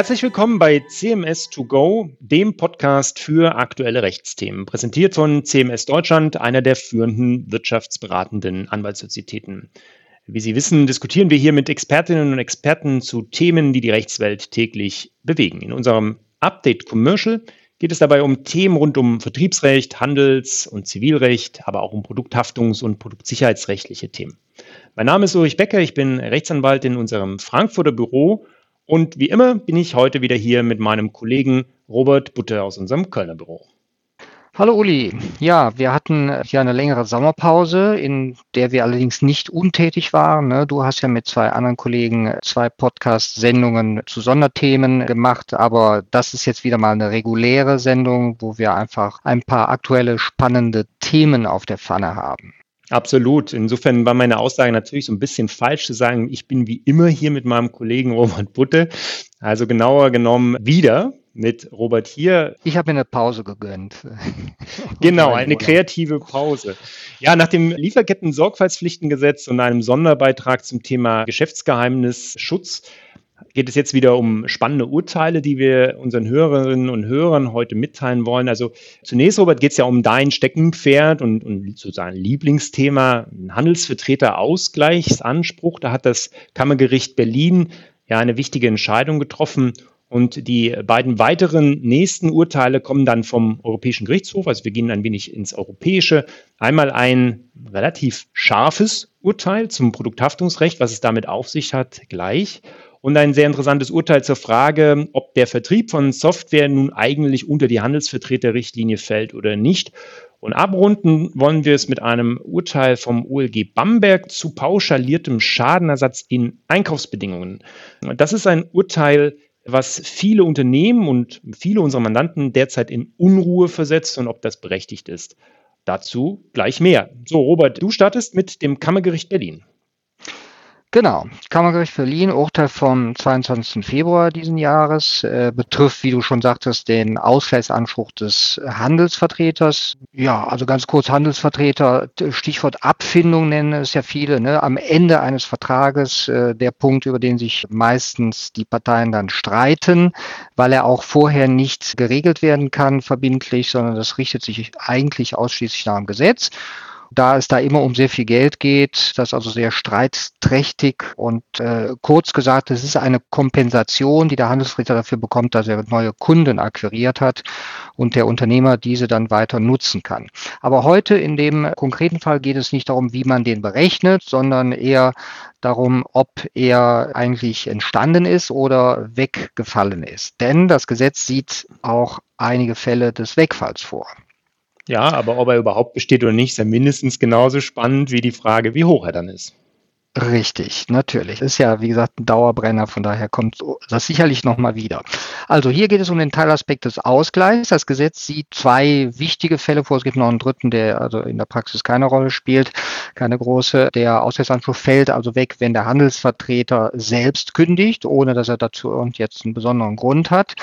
Herzlich willkommen bei CMS 2 Go, dem Podcast für aktuelle Rechtsthemen, präsentiert von CMS Deutschland, einer der führenden wirtschaftsberatenden Anwaltssozietäten. Wie Sie wissen, diskutieren wir hier mit Expertinnen und Experten zu Themen, die die Rechtswelt täglich bewegen. In unserem Update Commercial geht es dabei um Themen rund um Vertriebsrecht, Handels- und Zivilrecht, aber auch um Produkthaftungs- und produktsicherheitsrechtliche Themen. Mein Name ist Ulrich Becker, ich bin Rechtsanwalt in unserem Frankfurter Büro und wie immer bin ich heute wieder hier mit meinem Kollegen Robert Butte aus unserem Kölner Büro. Hallo Uli. Ja, wir hatten hier eine längere Sommerpause, in der wir allerdings nicht untätig waren. Ne? Du hast ja mit zwei anderen Kollegen zwei Podcast-Sendungen zu Sonderthemen gemacht, aber das ist jetzt wieder mal eine reguläre Sendung, wo wir einfach ein paar aktuelle spannende Themen auf der Pfanne haben. Absolut. Insofern war meine Aussage natürlich so ein bisschen falsch zu sagen, ich bin wie immer hier mit meinem Kollegen Robert Butte. Also genauer genommen wieder mit Robert hier. Ich habe mir eine Pause gegönnt. genau, eine kreative Pause. Ja, nach dem Lieferketten-Sorgfaltspflichtengesetz und einem Sonderbeitrag zum Thema Geschäftsgeheimnisschutz geht es jetzt wieder um spannende Urteile, die wir unseren Hörerinnen und Hörern heute mitteilen wollen. Also zunächst, Robert, geht es ja um dein Steckenpferd und, und sozusagen Lieblingsthema, Handelsvertreterausgleichsanspruch. Da hat das Kammergericht Berlin ja eine wichtige Entscheidung getroffen. Und die beiden weiteren nächsten Urteile kommen dann vom Europäischen Gerichtshof. Also wir gehen ein wenig ins Europäische. Einmal ein relativ scharfes Urteil zum Produkthaftungsrecht, was es damit auf sich hat, gleich und ein sehr interessantes Urteil zur Frage, ob der Vertrieb von Software nun eigentlich unter die Handelsvertreterrichtlinie fällt oder nicht. Und abrunden wollen wir es mit einem Urteil vom OLG Bamberg zu pauschaliertem Schadenersatz in Einkaufsbedingungen. Das ist ein Urteil, was viele Unternehmen und viele unserer Mandanten derzeit in Unruhe versetzt und ob das berechtigt ist. Dazu gleich mehr. So, Robert, du startest mit dem Kammergericht Berlin. Genau. Kammergericht Berlin, Urteil vom 22. Februar diesen Jahres, äh, betrifft, wie du schon sagtest, den Ausgleichsanspruch des Handelsvertreters. Ja, also ganz kurz Handelsvertreter, Stichwort Abfindung nennen es ja viele. Ne? Am Ende eines Vertrages äh, der Punkt, über den sich meistens die Parteien dann streiten, weil er auch vorher nicht geregelt werden kann, verbindlich, sondern das richtet sich eigentlich ausschließlich nach dem Gesetz da es da immer um sehr viel Geld geht, das ist also sehr streitträchtig und äh, kurz gesagt, es ist eine Kompensation, die der Handelsrichter dafür bekommt, dass er neue Kunden akquiriert hat und der Unternehmer diese dann weiter nutzen kann. Aber heute in dem konkreten Fall geht es nicht darum, wie man den berechnet, sondern eher darum, ob er eigentlich entstanden ist oder weggefallen ist. Denn das Gesetz sieht auch einige Fälle des Wegfalls vor. Ja, aber ob er überhaupt besteht oder nicht, ist ja mindestens genauso spannend wie die Frage, wie hoch er dann ist. Richtig, natürlich. Ist ja, wie gesagt, ein Dauerbrenner, von daher kommt das sicherlich nochmal wieder. Also hier geht es um den Teilaspekt des Ausgleichs. Das Gesetz sieht zwei wichtige Fälle vor. Es gibt noch einen dritten, der also in der Praxis keine Rolle spielt, keine große. Der Ausgleichsanspruch fällt also weg, wenn der Handelsvertreter selbst kündigt, ohne dass er dazu und einen besonderen Grund hat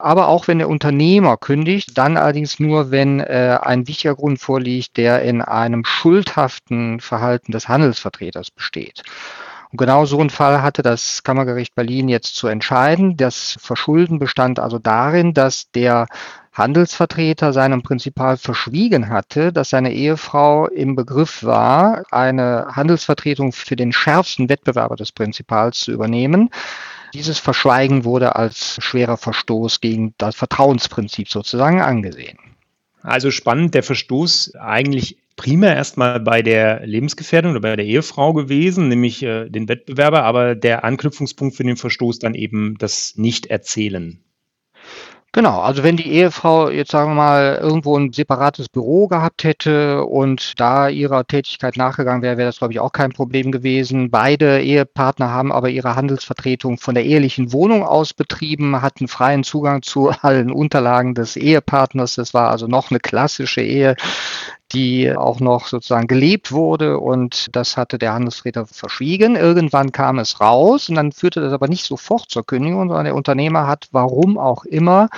aber auch wenn der Unternehmer kündigt, dann allerdings nur, wenn äh, ein wichtiger Grund vorliegt, der in einem schuldhaften Verhalten des Handelsvertreters besteht. Und genau so ein Fall hatte das Kammergericht Berlin jetzt zu entscheiden. Das Verschulden bestand also darin, dass der Handelsvertreter seinem Prinzipal verschwiegen hatte, dass seine Ehefrau im Begriff war, eine Handelsvertretung für den schärfsten Wettbewerber des Prinzipals zu übernehmen. Dieses Verschweigen wurde als schwerer Verstoß gegen das Vertrauensprinzip sozusagen angesehen. Also spannend, der Verstoß eigentlich primär erstmal bei der Lebensgefährdung oder bei der Ehefrau gewesen, nämlich äh, den Wettbewerber, aber der Anknüpfungspunkt für den Verstoß dann eben das Nicht-Erzählen. Genau, also wenn die Ehefrau jetzt sagen wir mal irgendwo ein separates Büro gehabt hätte und da ihrer Tätigkeit nachgegangen wäre, wäre das glaube ich auch kein Problem gewesen. Beide Ehepartner haben aber ihre Handelsvertretung von der ehelichen Wohnung aus betrieben, hatten freien Zugang zu allen Unterlagen des Ehepartners. Das war also noch eine klassische Ehe die auch noch sozusagen gelebt wurde und das hatte der Handelsvertreter verschwiegen. Irgendwann kam es raus und dann führte das aber nicht sofort zur Kündigung, sondern der Unternehmer hat, warum auch immer,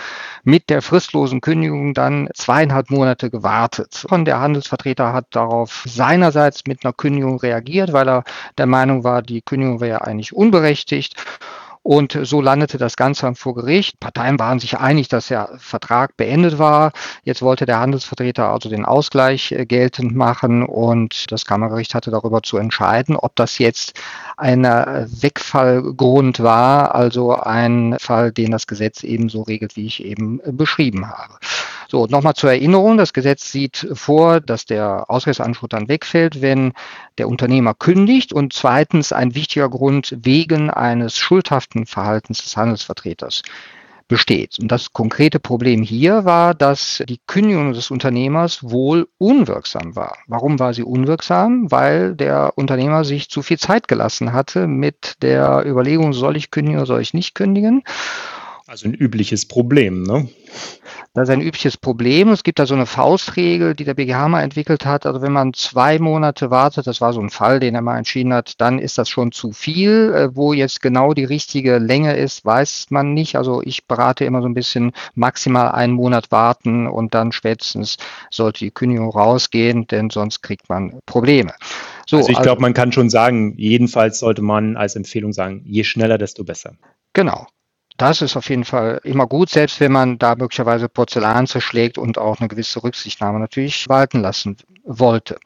mit der fristlosen Kündigung dann zweieinhalb Monate gewartet. Und der Handelsvertreter hat darauf seinerseits mit einer Kündigung reagiert, weil er der Meinung war, die Kündigung wäre eigentlich unberechtigt. Und so landete das Ganze dann vor Gericht. Parteien waren sich einig, dass der Vertrag beendet war. Jetzt wollte der Handelsvertreter also den Ausgleich äh, geltend machen und das Kammergericht hatte darüber zu entscheiden, ob das jetzt ein äh, Wegfallgrund war, also ein Fall, den das Gesetz ebenso regelt, wie ich eben äh, beschrieben habe. So, nochmal zur Erinnerung, das Gesetz sieht vor, dass der Ausgleichsanspruch dann wegfällt, wenn der Unternehmer kündigt und zweitens ein wichtiger Grund wegen eines schuldhaften Verhaltens des Handelsvertreters besteht. Und das konkrete Problem hier war, dass die Kündigung des Unternehmers wohl unwirksam war. Warum war sie unwirksam? Weil der Unternehmer sich zu viel Zeit gelassen hatte mit der Überlegung, soll ich kündigen oder soll ich nicht kündigen? Also ein übliches Problem, ne? Das ist ein übliches Problem. Es gibt da so eine Faustregel, die der BGH mal entwickelt hat. Also wenn man zwei Monate wartet, das war so ein Fall, den er mal entschieden hat, dann ist das schon zu viel. Äh, wo jetzt genau die richtige Länge ist, weiß man nicht. Also ich berate immer so ein bisschen maximal einen Monat warten und dann spätestens sollte die Kündigung rausgehen, denn sonst kriegt man Probleme. So, also ich also, glaube, man kann schon sagen, jedenfalls sollte man als Empfehlung sagen, je schneller, desto besser. Genau, das ist auf jeden Fall immer gut, selbst wenn man da möglicherweise Porzellan zerschlägt und auch eine gewisse Rücksichtnahme natürlich walten lassen wollte.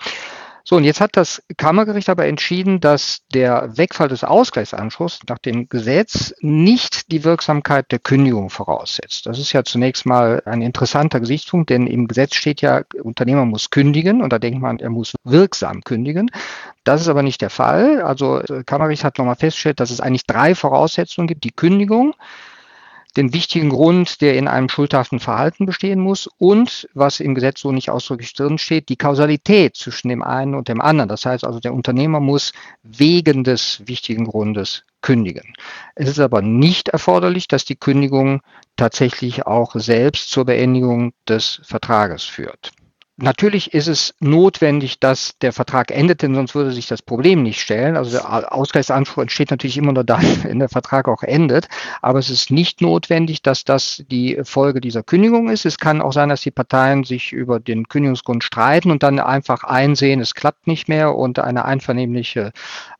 So, und jetzt hat das Kammergericht aber entschieden, dass der Wegfall des Ausgleichsanspruchs nach dem Gesetz nicht die Wirksamkeit der Kündigung voraussetzt. Das ist ja zunächst mal ein interessanter Gesichtspunkt, denn im Gesetz steht ja, Unternehmer muss kündigen und da denkt man, er muss wirksam kündigen. Das ist aber nicht der Fall. Also das Kammergericht hat nochmal festgestellt, dass es eigentlich drei Voraussetzungen gibt. Die Kündigung, den wichtigen Grund, der in einem schuldhaften Verhalten bestehen muss und, was im Gesetz so nicht ausdrücklich drin steht, die Kausalität zwischen dem einen und dem anderen. Das heißt also, der Unternehmer muss wegen des wichtigen Grundes kündigen. Es ist aber nicht erforderlich, dass die Kündigung tatsächlich auch selbst zur Beendigung des Vertrages führt. Natürlich ist es notwendig, dass der Vertrag endet, denn sonst würde sich das Problem nicht stellen. Also der Ausgleichsanspruch entsteht natürlich immer nur dann, wenn der Vertrag auch endet. Aber es ist nicht notwendig, dass das die Folge dieser Kündigung ist. Es kann auch sein, dass die Parteien sich über den Kündigungsgrund streiten und dann einfach einsehen, es klappt nicht mehr und eine einvernehmliche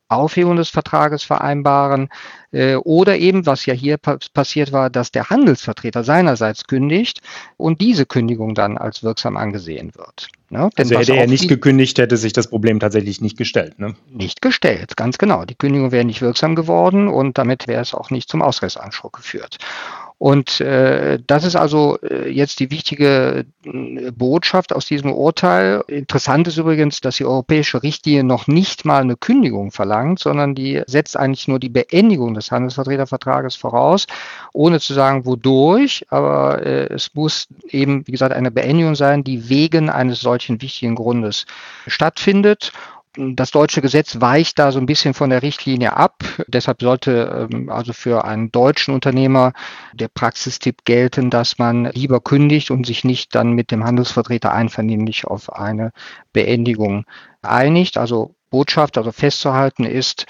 Aufhebung des Vertrages vereinbaren äh, oder eben, was ja hier pa passiert war, dass der Handelsvertreter seinerseits kündigt und diese Kündigung dann als wirksam angesehen wird. Ne? Denn also hätte er nicht gekündigt, hätte sich das Problem tatsächlich nicht gestellt. Ne? Nicht gestellt, ganz genau. Die Kündigung wäre nicht wirksam geworden und damit wäre es auch nicht zum Ausgleichsanspruch geführt. Und äh, das ist also äh, jetzt die wichtige äh, Botschaft aus diesem Urteil. Interessant ist übrigens, dass die europäische Richtlinie noch nicht mal eine Kündigung verlangt, sondern die setzt eigentlich nur die Beendigung des Handelsvertretervertrages voraus, ohne zu sagen, wodurch. Aber äh, es muss eben, wie gesagt, eine Beendigung sein, die wegen eines solchen wichtigen Grundes stattfindet das deutsche Gesetz weicht da so ein bisschen von der Richtlinie ab. Deshalb sollte ähm, also für einen deutschen Unternehmer der Praxistipp gelten, dass man lieber kündigt und sich nicht dann mit dem Handelsvertreter einvernehmlich auf eine Beendigung einigt. Also Botschaft, also festzuhalten ist,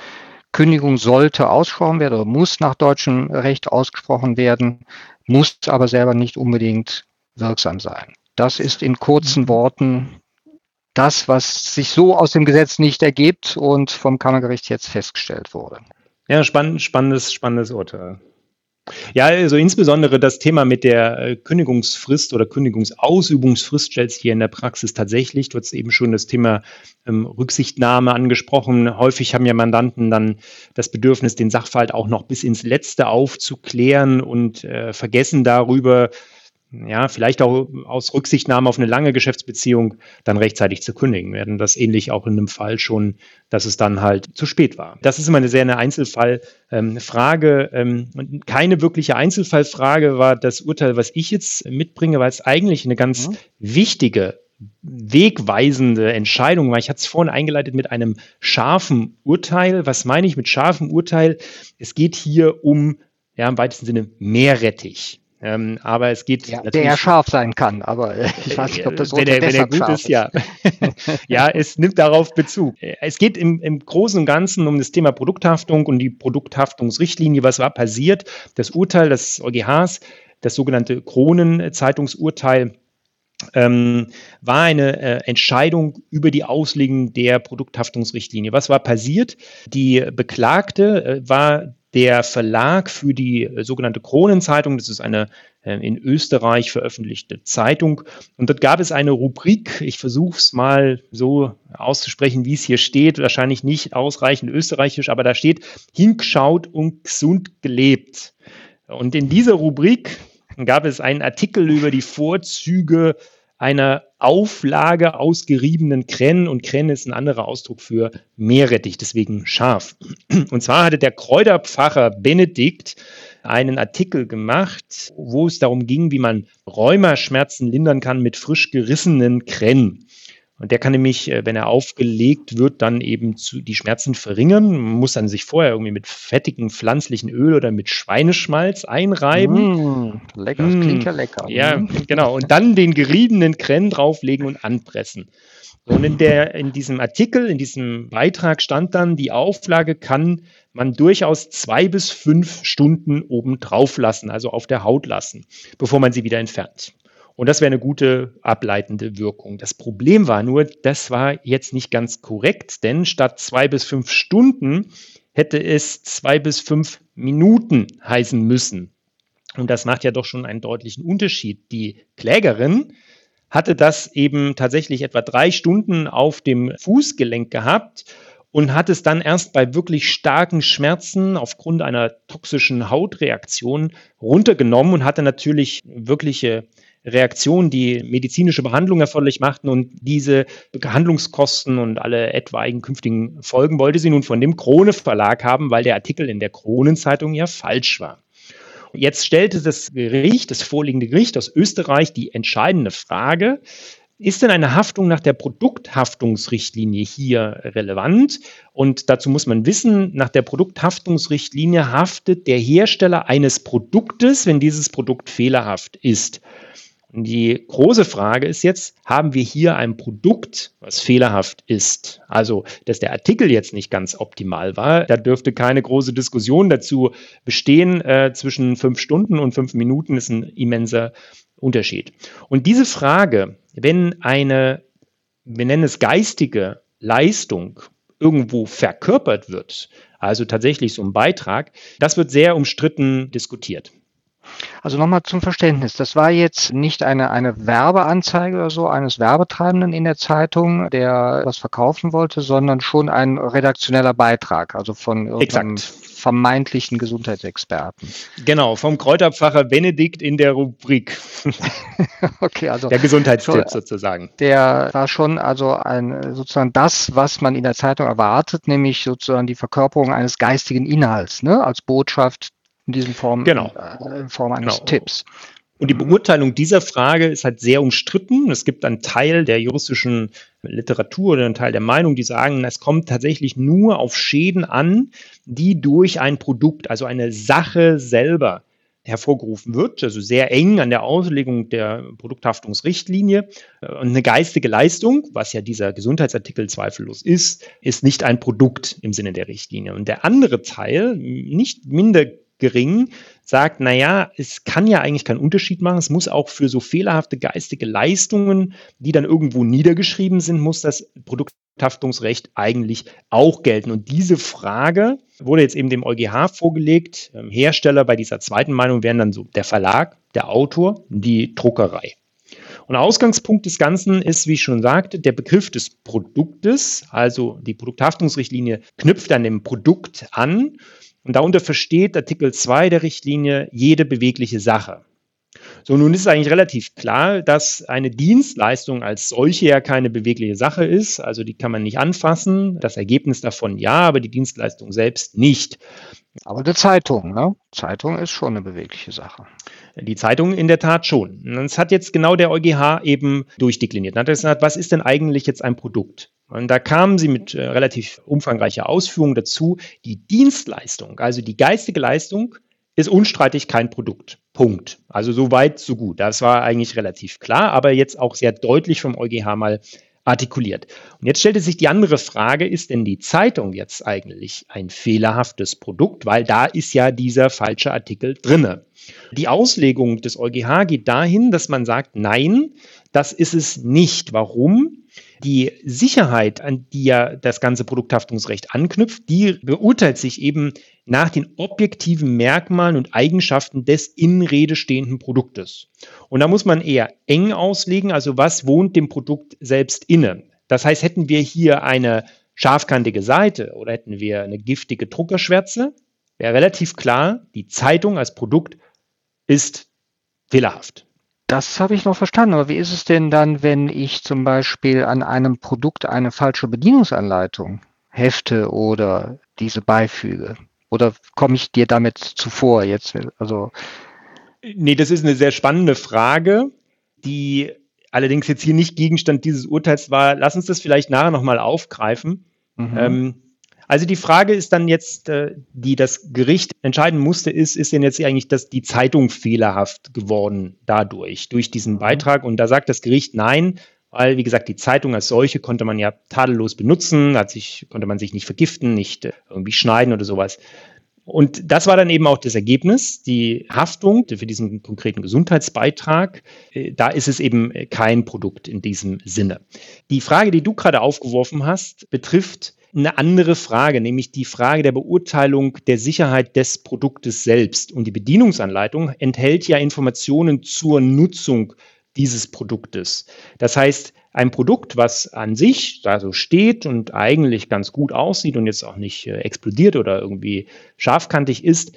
Kündigung sollte ausgesprochen werden oder muss nach deutschem Recht ausgesprochen werden, muss aber selber nicht unbedingt wirksam sein. Das ist in kurzen Worten das, was sich so aus dem Gesetz nicht ergibt und vom Kammergericht jetzt festgestellt wurde. Ja, spannend, spannendes, spannendes Urteil. Ja, also insbesondere das Thema mit der äh, Kündigungsfrist oder Kündigungsausübungsfrist stellt sich hier in der Praxis tatsächlich. Du hast eben schon das Thema ähm, Rücksichtnahme angesprochen. Häufig haben ja Mandanten dann das Bedürfnis, den Sachverhalt auch noch bis ins Letzte aufzuklären und äh, vergessen darüber, ja, vielleicht auch aus Rücksichtnahme auf eine lange Geschäftsbeziehung dann rechtzeitig zu kündigen werden. Das ähnlich auch in einem Fall schon, dass es dann halt zu spät war. Das ist immer eine sehr eine Einzelfallfrage. Ähm, ähm, keine wirkliche Einzelfallfrage war das Urteil, was ich jetzt mitbringe, weil es eigentlich eine ganz mhm. wichtige wegweisende Entscheidung war. Ich hatte es vorhin eingeleitet mit einem scharfen Urteil. Was meine ich mit scharfem Urteil? Es geht hier um, ja, im weitesten Sinne Meerrettich. Ähm, aber es geht ja, der ja scharf sein kann, aber äh, ich weiß nicht, ob das wenn er, wenn er gut ist, ist, ja. ja, es nimmt darauf Bezug. Es geht im, im Großen und Ganzen um das Thema Produkthaftung und die Produkthaftungsrichtlinie. Was war passiert? Das Urteil des EuGHs, das sogenannte Kronenzeitungsurteil, ähm, war eine äh, Entscheidung über die Auslegung der Produkthaftungsrichtlinie. Was war passiert? Die Beklagte äh, war der Verlag für die äh, sogenannte Kronenzeitung. Das ist eine äh, in Österreich veröffentlichte Zeitung. Und dort gab es eine Rubrik, ich versuche es mal so auszusprechen, wie es hier steht, wahrscheinlich nicht ausreichend österreichisch, aber da steht hingeschaut und gesund gelebt. Und in dieser Rubrik gab es einen Artikel über die Vorzüge einer Auflage aus geriebenen Kränen und Kräne ist ein anderer Ausdruck für Meerrettich, deswegen scharf. Und zwar hatte der Kräuterpfarrer Benedikt einen Artikel gemacht, wo es darum ging, wie man Rheumaschmerzen lindern kann mit frisch gerissenen Kränen. Und der kann nämlich, äh, wenn er aufgelegt wird, dann eben zu, die Schmerzen verringern. Man muss dann sich vorher irgendwie mit fettigem pflanzlichen Öl oder mit Schweineschmalz einreiben. Mm, lecker, das mm, klingt ja lecker. Ja, mm. genau. Und dann den geriebenen Krenn drauflegen und anpressen. Und in, der, in diesem Artikel, in diesem Beitrag stand dann, die Auflage kann man durchaus zwei bis fünf Stunden oben drauf lassen, also auf der Haut lassen, bevor man sie wieder entfernt. Und das wäre eine gute ableitende Wirkung. Das Problem war nur, das war jetzt nicht ganz korrekt, denn statt zwei bis fünf Stunden hätte es zwei bis fünf Minuten heißen müssen. Und das macht ja doch schon einen deutlichen Unterschied. Die Klägerin hatte das eben tatsächlich etwa drei Stunden auf dem Fußgelenk gehabt und hat es dann erst bei wirklich starken Schmerzen aufgrund einer toxischen Hautreaktion runtergenommen und hatte natürlich wirkliche Reaktionen, die medizinische Behandlung erforderlich machten und diese Behandlungskosten und alle etwaigen künftigen Folgen wollte sie nun von dem Krone Verlag haben, weil der Artikel in der Kronenzeitung ja falsch war. Jetzt stellte das Gericht, das vorliegende Gericht aus Österreich, die entscheidende Frage, ist denn eine Haftung nach der Produkthaftungsrichtlinie hier relevant? Und dazu muss man wissen, nach der Produkthaftungsrichtlinie haftet der Hersteller eines Produktes, wenn dieses Produkt fehlerhaft ist. Die große Frage ist jetzt, haben wir hier ein Produkt, was fehlerhaft ist? Also, dass der Artikel jetzt nicht ganz optimal war, da dürfte keine große Diskussion dazu bestehen. Äh, zwischen fünf Stunden und fünf Minuten ist ein immenser Unterschied. Und diese Frage, wenn eine, wir nennen es geistige Leistung irgendwo verkörpert wird, also tatsächlich so ein Beitrag, das wird sehr umstritten diskutiert. Also nochmal zum Verständnis. Das war jetzt nicht eine, eine Werbeanzeige oder so eines Werbetreibenden in der Zeitung, der was verkaufen wollte, sondern schon ein redaktioneller Beitrag, also von irgendeinem vermeintlichen Gesundheitsexperten. Genau, vom Kräuterpfarrer Benedikt in der Rubrik. okay, also. Der Gesundheitstipp sozusagen. Der war schon also ein, sozusagen das, was man in der Zeitung erwartet, nämlich sozusagen die Verkörperung eines geistigen Inhalts, ne, als Botschaft in diesem Form, genau. äh, in Form eines genau. Tipps. Und die Beurteilung dieser Frage ist halt sehr umstritten. Es gibt einen Teil der juristischen Literatur oder einen Teil der Meinung, die sagen, es kommt tatsächlich nur auf Schäden an, die durch ein Produkt, also eine Sache selber hervorgerufen wird, also sehr eng an der Auslegung der Produkthaftungsrichtlinie. Und eine geistige Leistung, was ja dieser Gesundheitsartikel zweifellos ist, ist nicht ein Produkt im Sinne der Richtlinie. Und der andere Teil, nicht minder gering, sagt, naja, es kann ja eigentlich keinen Unterschied machen. Es muss auch für so fehlerhafte geistige Leistungen, die dann irgendwo niedergeschrieben sind, muss das Produkthaftungsrecht eigentlich auch gelten. Und diese Frage wurde jetzt eben dem EuGH vorgelegt. Ähm, Hersteller bei dieser zweiten Meinung wären dann so der Verlag, der Autor, die Druckerei. Und Ausgangspunkt des Ganzen ist, wie ich schon sagte, der Begriff des Produktes. Also die Produkthaftungsrichtlinie knüpft an dem Produkt an und darunter versteht Artikel 2 der Richtlinie jede bewegliche Sache. So, nun ist es eigentlich relativ klar, dass eine Dienstleistung als solche ja keine bewegliche Sache ist. Also die kann man nicht anfassen. Das Ergebnis davon ja, aber die Dienstleistung selbst nicht. Aber die Zeitung, ne? Zeitung ist schon eine bewegliche Sache. Die Zeitung in der Tat schon. Und das hat jetzt genau der EuGH eben durchdekliniert. Er hat gesagt, was ist denn eigentlich jetzt ein Produkt? Und da kamen sie mit äh, relativ umfangreicher Ausführung dazu. Die Dienstleistung, also die geistige Leistung, ist unstreitig kein Produkt. Punkt. Also so weit, so gut. Das war eigentlich relativ klar, aber jetzt auch sehr deutlich vom EuGH mal artikuliert. Und jetzt stellte sich die andere Frage, ist denn die Zeitung jetzt eigentlich ein fehlerhaftes Produkt? Weil da ist ja dieser falsche Artikel drinne. Die Auslegung des EuGH geht dahin, dass man sagt, nein, das ist es nicht. Warum? Die Sicherheit, an die ja das ganze Produkthaftungsrecht anknüpft, die beurteilt sich eben nach den objektiven Merkmalen und Eigenschaften des in Rede stehenden Produktes. Und da muss man eher eng auslegen, also was wohnt dem Produkt selbst inne. Das heißt, hätten wir hier eine scharfkantige Seite oder hätten wir eine giftige Druckerschwärze, wäre relativ klar, die Zeitung als Produkt ist fehlerhaft. Das habe ich noch verstanden, aber wie ist es denn dann, wenn ich zum Beispiel an einem Produkt eine falsche Bedienungsanleitung hefte oder diese beifüge? Oder komme ich dir damit zuvor jetzt? Also nee, das ist eine sehr spannende Frage, die allerdings jetzt hier nicht Gegenstand dieses Urteils war. Lass uns das vielleicht nachher nochmal aufgreifen. Mhm. Ähm, also die Frage ist dann jetzt, äh, die das Gericht entscheiden musste, ist, ist denn jetzt eigentlich das, die Zeitung fehlerhaft geworden dadurch, durch diesen mhm. Beitrag? Und da sagt das Gericht nein, weil, wie gesagt, die Zeitung als solche konnte man ja tadellos benutzen, hat sich, konnte man sich nicht vergiften, nicht äh, irgendwie schneiden oder sowas. Und das war dann eben auch das Ergebnis, die Haftung für diesen konkreten Gesundheitsbeitrag. Äh, da ist es eben kein Produkt in diesem Sinne. Die Frage, die du gerade aufgeworfen hast, betrifft eine andere Frage, nämlich die Frage der Beurteilung der Sicherheit des Produktes selbst. Und die Bedienungsanleitung enthält ja Informationen zur Nutzung dieses Produktes. Das heißt, ein Produkt, was an sich da so steht und eigentlich ganz gut aussieht und jetzt auch nicht äh, explodiert oder irgendwie scharfkantig ist,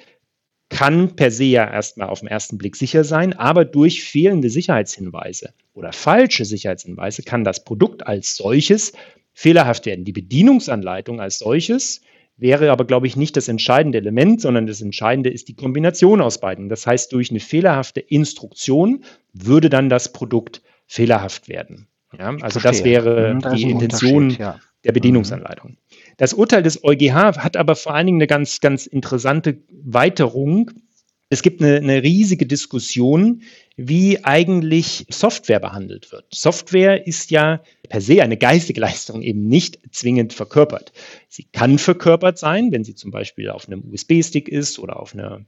kann per se ja erstmal auf den ersten Blick sicher sein, aber durch fehlende Sicherheitshinweise oder falsche Sicherheitshinweise kann das Produkt als solches fehlerhaft werden. Die Bedienungsanleitung als solches wäre aber, glaube ich, nicht das entscheidende Element, sondern das Entscheidende ist die Kombination aus beiden. Das heißt, durch eine fehlerhafte Instruktion würde dann das Produkt fehlerhaft werden. Ja, also das wäre mhm, das die Intention ja. der Bedienungsanleitung. Das Urteil des EuGH hat aber vor allen Dingen eine ganz, ganz interessante Weiterung. Es gibt eine, eine riesige Diskussion, wie eigentlich Software behandelt wird. Software ist ja per se eine geistige Leistung eben nicht zwingend verkörpert. Sie kann verkörpert sein, wenn sie zum Beispiel auf einem USB-Stick ist oder auf einer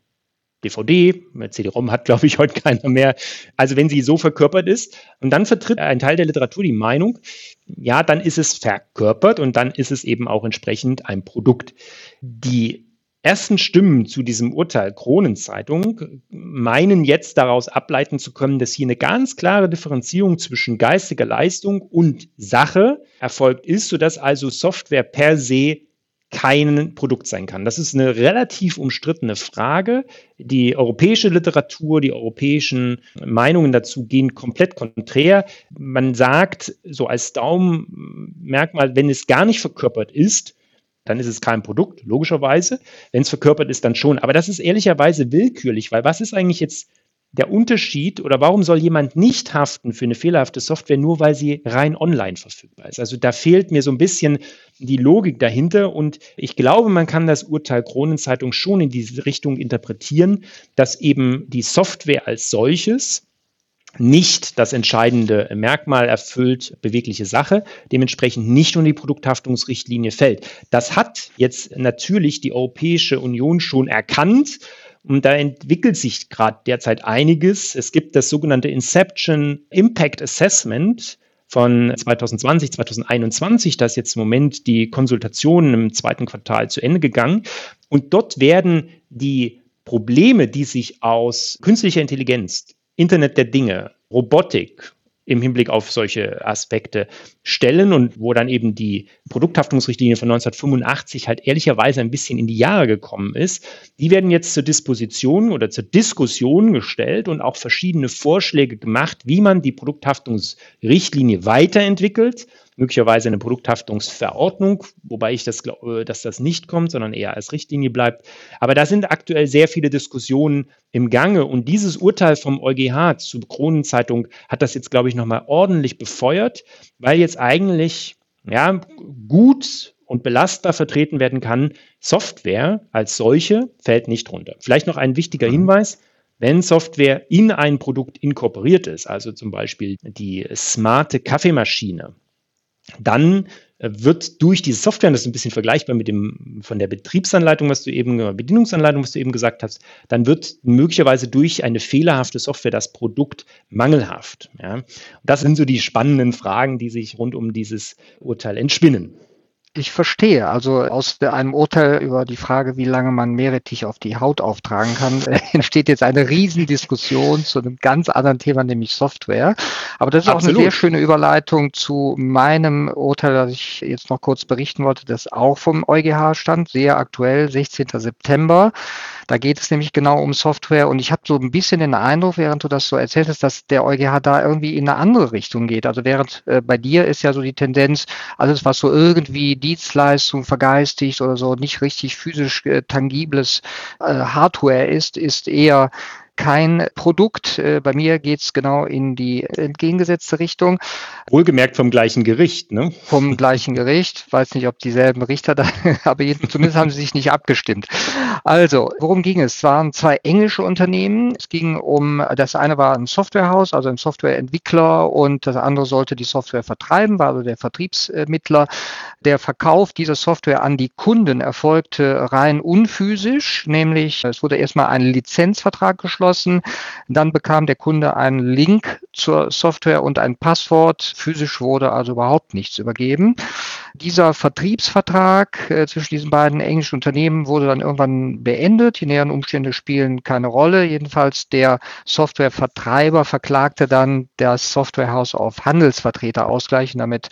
DVD, CD-ROM hat, glaube ich, heute keiner mehr. Also wenn sie so verkörpert ist, und dann vertritt ein Teil der Literatur die Meinung, ja, dann ist es verkörpert und dann ist es eben auch entsprechend ein Produkt. Die ersten Stimmen zu diesem Urteil Kronenzeitung meinen jetzt daraus ableiten zu können, dass hier eine ganz klare Differenzierung zwischen geistiger Leistung und Sache erfolgt ist, sodass also Software per se kein Produkt sein kann. Das ist eine relativ umstrittene Frage. Die europäische Literatur, die europäischen Meinungen dazu gehen komplett konträr. Man sagt so als Daumenmerkmal, wenn es gar nicht verkörpert ist, dann ist es kein Produkt, logischerweise. Wenn es verkörpert ist, dann schon. Aber das ist ehrlicherweise willkürlich, weil was ist eigentlich jetzt der Unterschied oder warum soll jemand nicht haften für eine fehlerhafte Software, nur weil sie rein online verfügbar ist? Also da fehlt mir so ein bisschen die Logik dahinter und ich glaube, man kann das Urteil Kronenzeitung schon in diese Richtung interpretieren, dass eben die Software als solches nicht das entscheidende Merkmal erfüllt, bewegliche Sache, dementsprechend nicht unter die Produkthaftungsrichtlinie fällt. Das hat jetzt natürlich die Europäische Union schon erkannt. Und da entwickelt sich gerade derzeit einiges. Es gibt das sogenannte Inception Impact Assessment von 2020, 2021. Da ist jetzt im Moment die Konsultation im zweiten Quartal zu Ende gegangen. Und dort werden die Probleme, die sich aus künstlicher Intelligenz, Internet der Dinge, Robotik im Hinblick auf solche Aspekte stellen und wo dann eben die Produkthaftungsrichtlinie von 1985 halt ehrlicherweise ein bisschen in die Jahre gekommen ist, die werden jetzt zur Disposition oder zur Diskussion gestellt und auch verschiedene Vorschläge gemacht, wie man die Produkthaftungsrichtlinie weiterentwickelt möglicherweise eine Produkthaftungsverordnung, wobei ich das glaube, dass das nicht kommt, sondern eher als Richtlinie bleibt. Aber da sind aktuell sehr viele Diskussionen im Gange und dieses Urteil vom EuGH zur Kronenzeitung hat das jetzt, glaube ich, nochmal ordentlich befeuert, weil jetzt eigentlich ja, gut und belastbar vertreten werden kann, Software als solche fällt nicht runter. Vielleicht noch ein wichtiger mhm. Hinweis. Wenn Software in ein Produkt inkorporiert ist, also zum Beispiel die smarte Kaffeemaschine, dann wird durch diese Software, das ist ein bisschen vergleichbar mit dem von der Betriebsanleitung, was du eben, Bedienungsanleitung, was du eben gesagt hast, dann wird möglicherweise durch eine fehlerhafte Software das Produkt mangelhaft. Ja? Das sind so die spannenden Fragen, die sich rund um dieses Urteil entspinnen. Ich verstehe. Also aus einem Urteil über die Frage, wie lange man Meerrettich auf die Haut auftragen kann, entsteht jetzt eine Riesendiskussion zu einem ganz anderen Thema, nämlich Software. Aber das ist Absolut. auch eine sehr schöne Überleitung zu meinem Urteil, das ich jetzt noch kurz berichten wollte, das auch vom EuGH stand, sehr aktuell, 16. September. Da geht es nämlich genau um Software und ich habe so ein bisschen den Eindruck, während du das so erzählt hast, dass der EuGH da irgendwie in eine andere Richtung geht. Also während äh, bei dir ist ja so die Tendenz, alles was so irgendwie Dienstleistung vergeistigt oder so nicht richtig physisch äh, tangibles äh, Hardware ist, ist eher kein Produkt. Äh, bei mir geht es genau in die entgegengesetzte Richtung. Wohlgemerkt vom gleichen Gericht, ne? Vom gleichen Gericht. Weiß nicht, ob dieselben Richter da, aber zumindest haben sie sich nicht abgestimmt. Also, worum ging es? Es waren zwei englische Unternehmen. Es ging um, das eine war ein Softwarehaus, also ein Softwareentwickler und das andere sollte die Software vertreiben, war also der Vertriebsmittler. Der Verkauf dieser Software an die Kunden erfolgte rein unphysisch, nämlich es wurde erstmal ein Lizenzvertrag geschlossen abgeschlossen. Dann bekam der Kunde einen Link zur Software und ein Passwort. Physisch wurde also überhaupt nichts übergeben. Dieser Vertriebsvertrag äh, zwischen diesen beiden englischen Unternehmen wurde dann irgendwann beendet. Die näheren Umstände spielen keine Rolle. Jedenfalls der Softwarevertreiber verklagte dann das Softwarehaus auf Handelsvertreter ausgleichen. Damit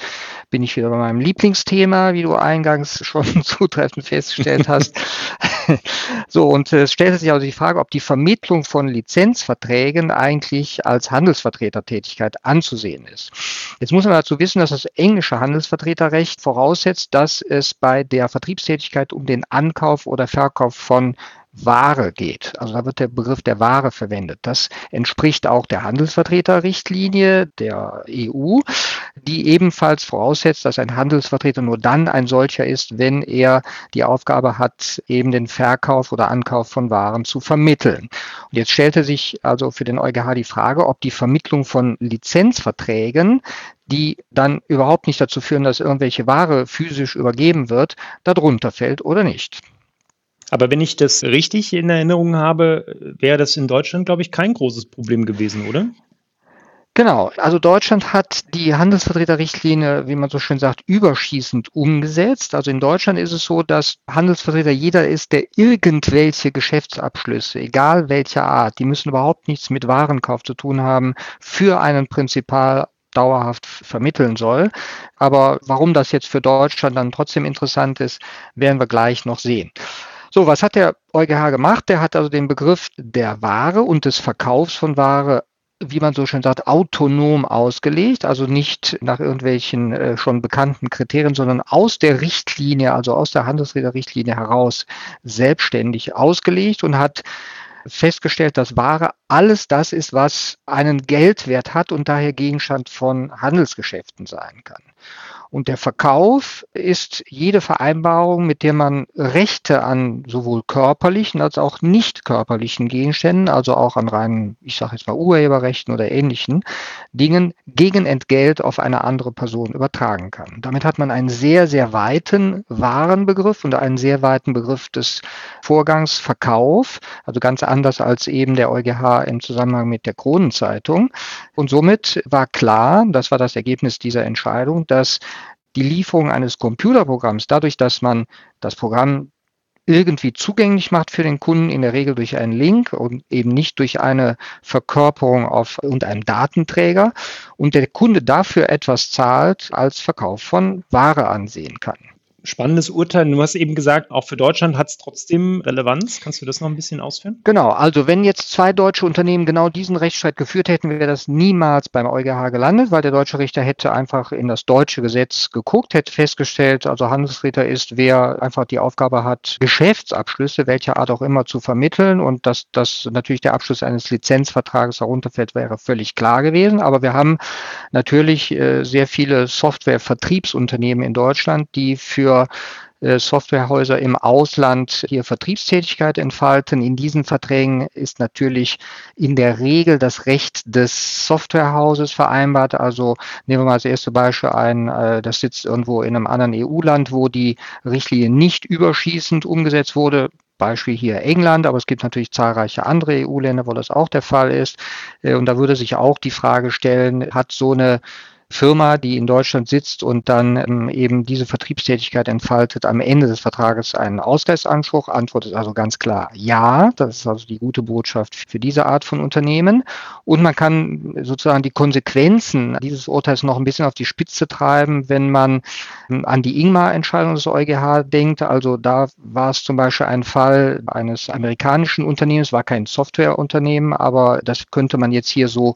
bin ich wieder bei meinem Lieblingsthema, wie du eingangs schon zutreffend festgestellt hast. so, und es stellte sich also die Frage, ob die Vermittlung von Lizenzverträgen eigentlich als Handelsvertretertätigkeit anzusehen ist. Jetzt muss man dazu wissen, dass das englische Handelsvertreterrecht voraussetzt, dass es bei der Vertriebstätigkeit um den Ankauf oder Verkauf von Ware geht. Also da wird der Begriff der Ware verwendet. Das entspricht auch der Handelsvertreterrichtlinie der EU, die ebenfalls voraussetzt, dass ein Handelsvertreter nur dann ein solcher ist, wenn er die Aufgabe hat, eben den Verkauf oder Ankauf von Waren zu vermitteln. Und jetzt stellte sich also für den EuGH die Frage, ob die Vermittlung von Lizenzverträgen die dann überhaupt nicht dazu führen, dass irgendwelche Ware physisch übergeben wird, darunter fällt oder nicht. Aber wenn ich das richtig in Erinnerung habe, wäre das in Deutschland, glaube ich, kein großes Problem gewesen, oder? Genau, also Deutschland hat die Handelsvertreterrichtlinie, wie man so schön sagt, überschießend umgesetzt. Also in Deutschland ist es so, dass Handelsvertreter jeder ist, der irgendwelche Geschäftsabschlüsse, egal welcher Art, die müssen überhaupt nichts mit Warenkauf zu tun haben, für einen Prinzipal dauerhaft vermitteln soll. Aber warum das jetzt für Deutschland dann trotzdem interessant ist, werden wir gleich noch sehen. So, was hat der EuGH gemacht? Der hat also den Begriff der Ware und des Verkaufs von Ware wie man so schön sagt, autonom ausgelegt, also nicht nach irgendwelchen äh, schon bekannten Kriterien, sondern aus der Richtlinie, also aus der Handelsregelrichtlinie heraus selbstständig ausgelegt und hat festgestellt, dass Ware alles das ist, was einen Geldwert hat und daher Gegenstand von Handelsgeschäften sein kann. Und der Verkauf ist jede Vereinbarung, mit der man Rechte an sowohl körperlichen als auch nicht körperlichen Gegenständen, also auch an reinen, ich sage jetzt mal Urheberrechten oder ähnlichen Dingen, gegen Entgelt auf eine andere Person übertragen kann. Damit hat man einen sehr, sehr weiten Warenbegriff und einen sehr weiten Begriff des Vorgangs Verkauf, also ganz anders als eben der EuGH im Zusammenhang mit der Kronenzeitung. Und somit war klar, das war das Ergebnis dieser Entscheidung, dass die Lieferung eines Computerprogramms, dadurch, dass man das Programm irgendwie zugänglich macht für den Kunden, in der Regel durch einen Link und eben nicht durch eine Verkörperung auf irgendeinem Datenträger und der Kunde dafür etwas zahlt, als Verkauf von Ware ansehen kann spannendes Urteil. Du hast eben gesagt, auch für Deutschland hat es trotzdem Relevanz. Kannst du das noch ein bisschen ausführen? Genau, also wenn jetzt zwei deutsche Unternehmen genau diesen Rechtsstreit geführt hätten, wäre das niemals beim EuGH gelandet, weil der deutsche Richter hätte einfach in das deutsche Gesetz geguckt, hätte festgestellt, also Handelsrichter ist, wer einfach die Aufgabe hat, Geschäftsabschlüsse, welcher Art auch immer, zu vermitteln und dass das natürlich der Abschluss eines Lizenzvertrages darunter fällt, wäre völlig klar gewesen. Aber wir haben natürlich äh, sehr viele Softwarevertriebsunternehmen in Deutschland, die für äh, Softwarehäuser im Ausland hier Vertriebstätigkeit entfalten. In diesen Verträgen ist natürlich in der Regel das Recht des Softwarehauses vereinbart. Also nehmen wir mal das erste Beispiel ein, äh, das sitzt irgendwo in einem anderen EU-Land, wo die Richtlinie nicht überschießend umgesetzt wurde. Beispiel hier England, aber es gibt natürlich zahlreiche andere EU-Länder, wo das auch der Fall ist. Äh, und da würde sich auch die Frage stellen, hat so eine Firma, die in Deutschland sitzt und dann ähm, eben diese Vertriebstätigkeit entfaltet, am Ende des Vertrages einen Ausgleichsanspruch? Antwort ist also ganz klar ja. Das ist also die gute Botschaft für diese Art von Unternehmen. Und man kann sozusagen die Konsequenzen dieses Urteils noch ein bisschen auf die Spitze treiben, wenn man ähm, an die Ingmar-Entscheidung des EuGH denkt. Also da war es zum Beispiel ein Fall eines amerikanischen Unternehmens, war kein Softwareunternehmen, aber das könnte man jetzt hier so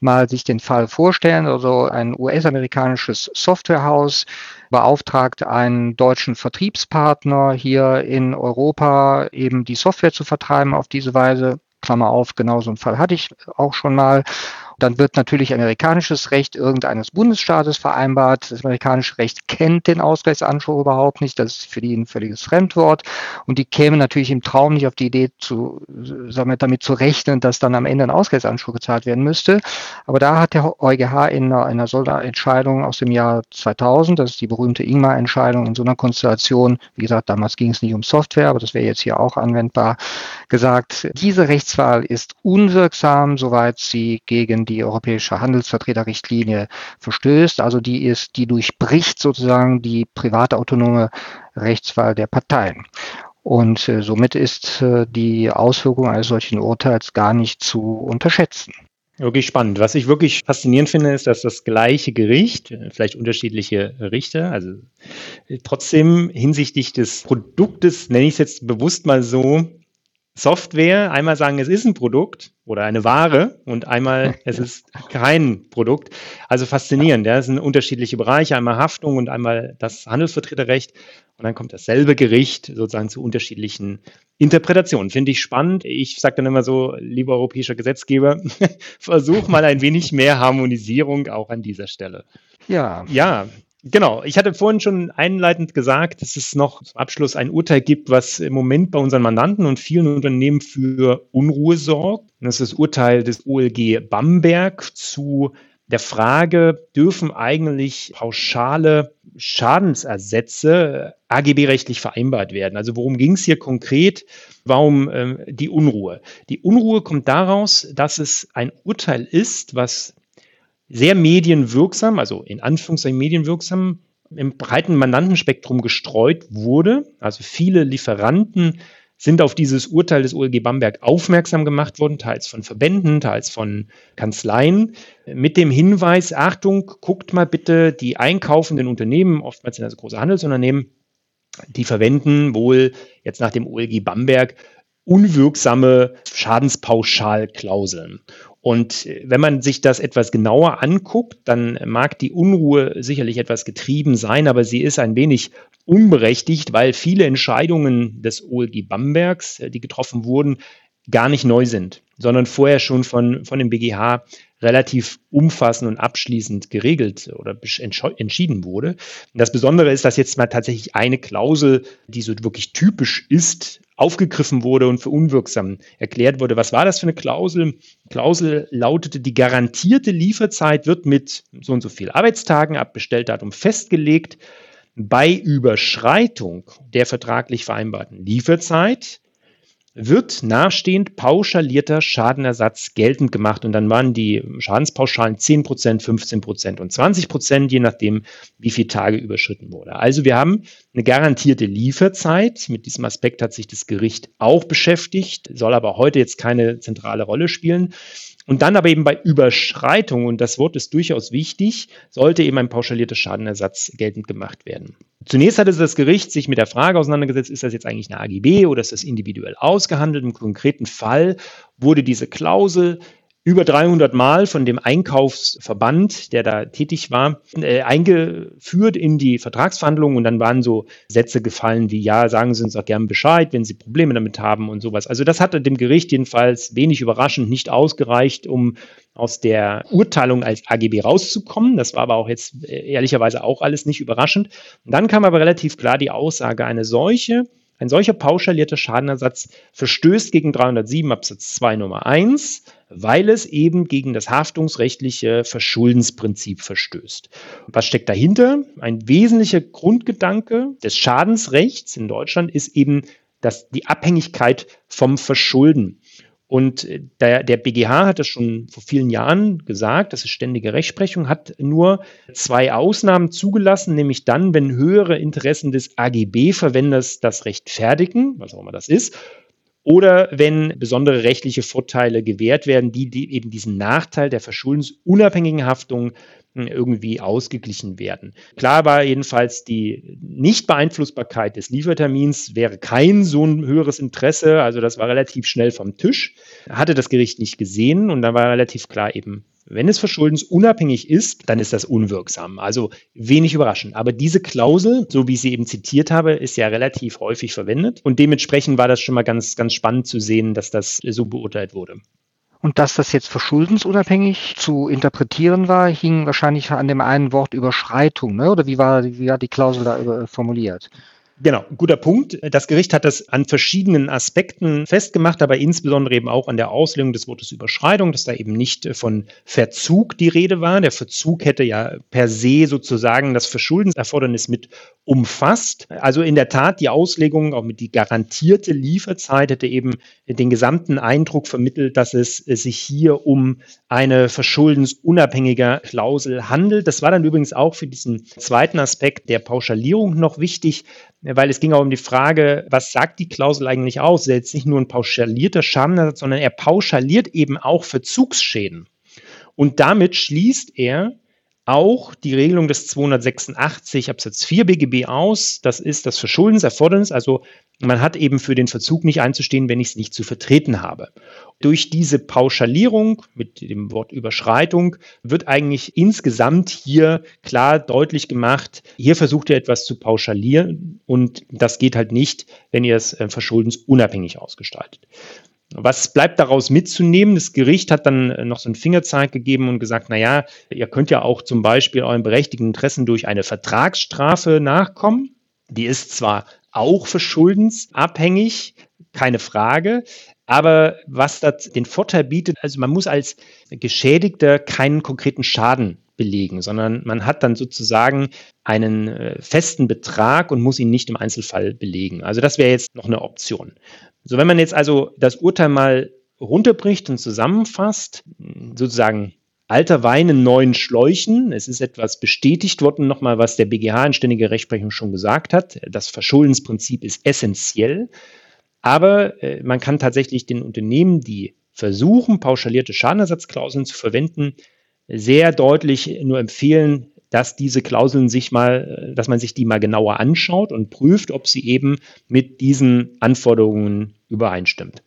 mal sich den Fall vorstellen. Also ein US-amerikanisches Softwarehaus beauftragt einen deutschen Vertriebspartner hier in Europa eben die Software zu vertreiben auf diese Weise. Klammer auf, genau so einen Fall hatte ich auch schon mal. Dann wird natürlich amerikanisches Recht irgendeines Bundesstaates vereinbart. Das amerikanische Recht kennt den Ausgleichsanspruch überhaupt nicht. Das ist für die ein völliges Fremdwort. Und die kämen natürlich im Traum nicht auf die Idee, zu, sagen wir, damit zu rechnen, dass dann am Ende ein Ausgleichsanspruch gezahlt werden müsste. Aber da hat der EuGH in einer, einer Entscheidung aus dem Jahr 2000, das ist die berühmte Ingmar-Entscheidung in so einer Konstellation, wie gesagt, damals ging es nicht um Software, aber das wäre jetzt hier auch anwendbar, gesagt, diese Rechtswahl ist unwirksam, soweit sie gegen die europäische Handelsvertreterrichtlinie verstößt. Also die ist, die durchbricht sozusagen die privatautonome Rechtswahl der Parteien. Und äh, somit ist äh, die Auswirkung eines solchen Urteils gar nicht zu unterschätzen. Wirklich spannend. Was ich wirklich faszinierend finde, ist, dass das gleiche Gericht, äh, vielleicht unterschiedliche Richter, also äh, trotzdem hinsichtlich des Produktes, nenne ich es jetzt bewusst mal so, Software einmal sagen, es ist ein Produkt oder eine Ware und einmal es ist kein Produkt. Also faszinierend. Ja, es sind unterschiedliche Bereiche, einmal Haftung und einmal das Handelsvertreterrecht. Und dann kommt dasselbe Gericht sozusagen zu unterschiedlichen Interpretationen. Finde ich spannend. Ich sage dann immer so, lieber europäischer Gesetzgeber, versuch mal ein wenig mehr Harmonisierung auch an dieser Stelle. Ja. Ja, Genau, ich hatte vorhin schon einleitend gesagt, dass es noch zum Abschluss ein Urteil gibt, was im Moment bei unseren Mandanten und vielen Unternehmen für Unruhe sorgt. Das ist das Urteil des OLG Bamberg zu der Frage, dürfen eigentlich pauschale Schadensersätze AGB-rechtlich vereinbart werden? Also worum ging es hier konkret? Warum ähm, die Unruhe? Die Unruhe kommt daraus, dass es ein Urteil ist, was sehr medienwirksam, also in Anführungszeichen medienwirksam, im breiten Mandantenspektrum gestreut wurde. Also viele Lieferanten sind auf dieses Urteil des OLG Bamberg aufmerksam gemacht worden, teils von Verbänden, teils von Kanzleien, mit dem Hinweis, Achtung, guckt mal bitte die einkaufenden Unternehmen, oftmals sind das große Handelsunternehmen, die verwenden wohl jetzt nach dem OLG Bamberg unwirksame Schadenspauschalklauseln. Und wenn man sich das etwas genauer anguckt, dann mag die Unruhe sicherlich etwas getrieben sein, aber sie ist ein wenig unberechtigt, weil viele Entscheidungen des OLG Bambergs, die getroffen wurden, gar nicht neu sind, sondern vorher schon von, von dem BGH relativ umfassend und abschließend geregelt oder entschieden wurde. das Besondere ist, dass jetzt mal tatsächlich eine Klausel, die so wirklich typisch ist, aufgegriffen wurde und für unwirksam erklärt wurde. Was war das für eine Klausel? Klausel lautete, die garantierte Lieferzeit wird mit so und so viel Arbeitstagen ab Bestelldatum festgelegt. Bei Überschreitung der vertraglich vereinbarten Lieferzeit wird nachstehend pauschalierter Schadenersatz geltend gemacht. Und dann waren die Schadenspauschalen 10%, 15% und 20%, je nachdem, wie viele Tage überschritten wurde. Also wir haben eine garantierte Lieferzeit. Mit diesem Aspekt hat sich das Gericht auch beschäftigt, soll aber heute jetzt keine zentrale Rolle spielen. Und dann aber eben bei Überschreitung, und das Wort ist durchaus wichtig, sollte eben ein pauschalierter Schadenersatz geltend gemacht werden. Zunächst hatte das Gericht sich mit der Frage auseinandergesetzt, ist das jetzt eigentlich eine AGB oder ist das individuell ausgehandelt? Im konkreten Fall wurde diese Klausel über 300 Mal von dem Einkaufsverband, der da tätig war, äh, eingeführt in die Vertragsverhandlungen und dann waren so Sätze gefallen wie, ja, sagen Sie uns auch gern Bescheid, wenn Sie Probleme damit haben und sowas. Also das hatte dem Gericht jedenfalls wenig überraschend nicht ausgereicht, um aus der Urteilung als AGB rauszukommen. Das war aber auch jetzt äh, ehrlicherweise auch alles nicht überraschend. Und dann kam aber relativ klar die Aussage, eine solche ein solcher pauschalierter Schadenersatz verstößt gegen 307 Absatz 2 Nummer 1, weil es eben gegen das haftungsrechtliche Verschuldensprinzip verstößt. Was steckt dahinter? Ein wesentlicher Grundgedanke des Schadensrechts in Deutschland ist eben dass die Abhängigkeit vom Verschulden. Und äh, der, der BGH hat das schon vor vielen Jahren gesagt, das ist ständige Rechtsprechung, hat nur zwei Ausnahmen zugelassen, nämlich dann, wenn höhere Interessen des AGB-Verwenders das rechtfertigen, was auch immer das ist, oder wenn besondere rechtliche Vorteile gewährt werden, die, die eben diesen Nachteil der verschuldensunabhängigen Haftung irgendwie ausgeglichen werden. Klar war jedenfalls die Nichtbeeinflussbarkeit des Liefertermins wäre kein so ein höheres Interesse, also das war relativ schnell vom Tisch, hatte das Gericht nicht gesehen und dann war relativ klar eben, wenn es verschuldensunabhängig ist, dann ist das unwirksam. Also wenig überraschend. Aber diese Klausel, so wie ich sie eben zitiert habe, ist ja relativ häufig verwendet. Und dementsprechend war das schon mal ganz, ganz spannend zu sehen, dass das so beurteilt wurde. Und dass das jetzt verschuldensunabhängig zu interpretieren war, hing wahrscheinlich an dem einen Wort Überschreitung, ne? oder wie war, wie war die Klausel da formuliert? Genau, guter Punkt. Das Gericht hat das an verschiedenen Aspekten festgemacht, aber insbesondere eben auch an der Auslegung des Wortes Überschreitung, dass da eben nicht von Verzug die Rede war. Der Verzug hätte ja per se sozusagen das Verschuldenserfordernis mit umfasst. Also in der Tat, die Auslegung, auch mit die garantierte Lieferzeit hätte eben den gesamten Eindruck vermittelt, dass es sich hier um eine verschuldensunabhängige Klausel handelt. Das war dann übrigens auch für diesen zweiten Aspekt der Pauschalierung noch wichtig weil es ging auch um die Frage, was sagt die Klausel eigentlich aus? Es ist jetzt nicht nur ein pauschalierter Schadenersatz, sondern er pauschaliert eben auch Verzugsschäden. Und damit schließt er auch die Regelung des 286 Absatz 4 BGB aus. Das ist das Verschuldenserfordernis. Also man hat eben für den Verzug nicht einzustehen, wenn ich es nicht zu vertreten habe. Durch diese Pauschalierung mit dem Wort Überschreitung wird eigentlich insgesamt hier klar deutlich gemacht, hier versucht ihr etwas zu pauschalieren und das geht halt nicht, wenn ihr es äh, verschuldensunabhängig ausgestaltet. Was bleibt daraus mitzunehmen? Das Gericht hat dann äh, noch so einen Fingerzeig gegeben und gesagt, na ja, ihr könnt ja auch zum Beispiel euren berechtigten Interessen durch eine Vertragsstrafe nachkommen. Die ist zwar auch verschuldensabhängig, keine Frage, aber was das den Vorteil bietet, also man muss als Geschädigter keinen konkreten Schaden belegen, sondern man hat dann sozusagen einen äh, festen Betrag und muss ihn nicht im Einzelfall belegen. Also das wäre jetzt noch eine Option. So, wenn man jetzt also das Urteil mal runterbricht und zusammenfasst, sozusagen alter Wein in neuen Schläuchen. Es ist etwas bestätigt worden, nochmal, was der BGH in ständiger Rechtsprechung schon gesagt hat. Das Verschuldensprinzip ist essentiell. Aber äh, man kann tatsächlich den Unternehmen, die versuchen, pauschalierte Schadenersatzklauseln zu verwenden, sehr deutlich nur empfehlen, dass diese Klauseln sich mal, dass man sich die mal genauer anschaut und prüft, ob sie eben mit diesen Anforderungen übereinstimmt.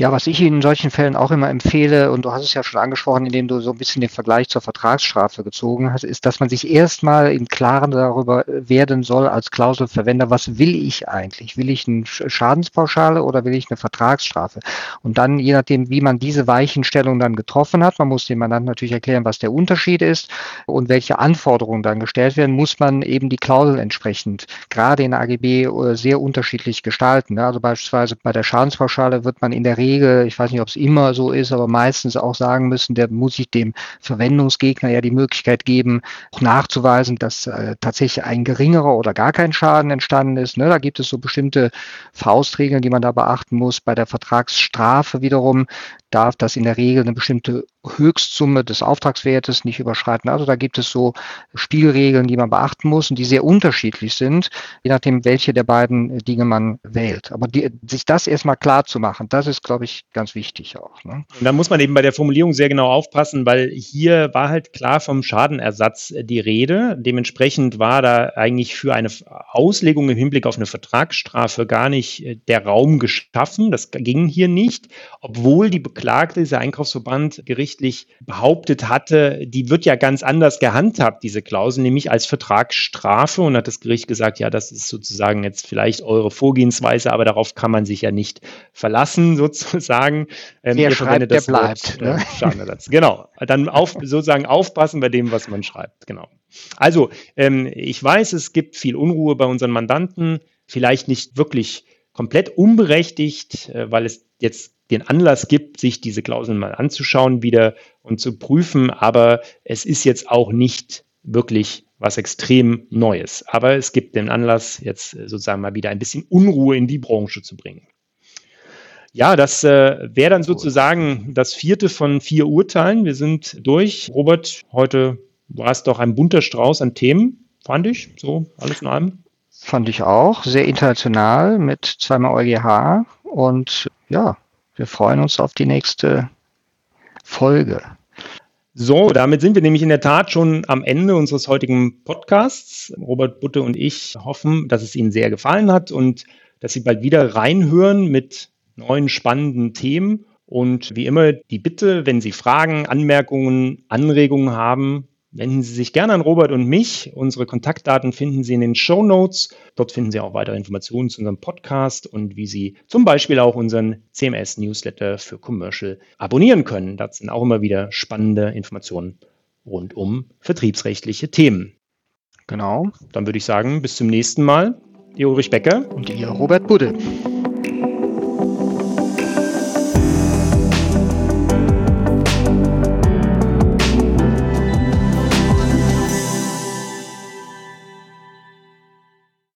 Ja, was ich in solchen Fällen auch immer empfehle, und du hast es ja schon angesprochen, indem du so ein bisschen den Vergleich zur Vertragsstrafe gezogen hast, ist, dass man sich erstmal im Klaren darüber werden soll als Klauselverwender, was will ich eigentlich? Will ich eine Schadenspauschale oder will ich eine Vertragsstrafe? Und dann, je nachdem, wie man diese Weichenstellung dann getroffen hat, man muss dem Mandant natürlich erklären, was der Unterschied ist und welche Anforderungen dann gestellt werden, muss man eben die Klausel entsprechend, gerade in AGB, äh, sehr unterschiedlich gestalten. Also beispielsweise bei der Schadenspauschale wird man in der Regel Regel, ich weiß nicht, ob es immer so ist, aber meistens auch sagen müssen, der muss sich dem Verwendungsgegner ja die Möglichkeit geben, auch nachzuweisen, dass äh, tatsächlich ein geringerer oder gar kein Schaden entstanden ist. Ne? Da gibt es so bestimmte Faustregeln, die man da beachten muss. Bei der Vertragsstrafe wiederum darf das in der Regel eine bestimmte Höchstsumme des Auftragswertes nicht überschreiten. Also da gibt es so Spielregeln, die man beachten muss und die sehr unterschiedlich sind, je nachdem, welche der beiden Dinge man wählt. Aber die, sich das erstmal klar zu machen, das ist, glaube ich, ganz wichtig auch. Ne? Und da muss man eben bei der Formulierung sehr genau aufpassen, weil hier war halt klar vom Schadenersatz die Rede. Dementsprechend war da eigentlich für eine Auslegung im Hinblick auf eine Vertragsstrafe gar nicht äh, der Raum geschaffen. Das ging hier nicht, obwohl die Beklagte, dieser Einkaufsverband, Gericht gerichtlich behauptet hatte, die wird ja ganz anders gehandhabt, diese Klausel, nämlich als Vertragsstrafe. Und hat das Gericht gesagt, ja, das ist sozusagen jetzt vielleicht eure Vorgehensweise, aber darauf kann man sich ja nicht verlassen, sozusagen. Ähm, Wer schreibt, der bleibt. Wort, ne? äh, genau. Dann auf, sozusagen aufpassen bei dem, was man schreibt. Genau. Also, ähm, ich weiß, es gibt viel Unruhe bei unseren Mandanten, vielleicht nicht wirklich komplett unberechtigt, äh, weil es jetzt den Anlass gibt, sich diese Klauseln mal anzuschauen wieder und zu prüfen. Aber es ist jetzt auch nicht wirklich was extrem Neues. Aber es gibt den Anlass, jetzt sozusagen mal wieder ein bisschen Unruhe in die Branche zu bringen. Ja, das äh, wäre dann sozusagen das vierte von vier Urteilen. Wir sind durch. Robert, heute war es doch ein bunter Strauß an Themen, fand ich, so alles in allem. Fand ich auch. Sehr international mit zweimal EuGH und ja, wir freuen uns auf die nächste Folge. So, damit sind wir nämlich in der Tat schon am Ende unseres heutigen Podcasts. Robert Butte und ich hoffen, dass es Ihnen sehr gefallen hat und dass Sie bald wieder reinhören mit neuen spannenden Themen. Und wie immer die Bitte, wenn Sie Fragen, Anmerkungen, Anregungen haben, Wenden Sie sich gerne an Robert und mich. Unsere Kontaktdaten finden Sie in den Show Notes. Dort finden Sie auch weitere Informationen zu unserem Podcast und wie Sie zum Beispiel auch unseren CMS-Newsletter für Commercial abonnieren können. Das sind auch immer wieder spannende Informationen rund um vertriebsrechtliche Themen. Genau. Dann würde ich sagen, bis zum nächsten Mal. Ihr Ulrich Becker. Und ihr Robert Budde.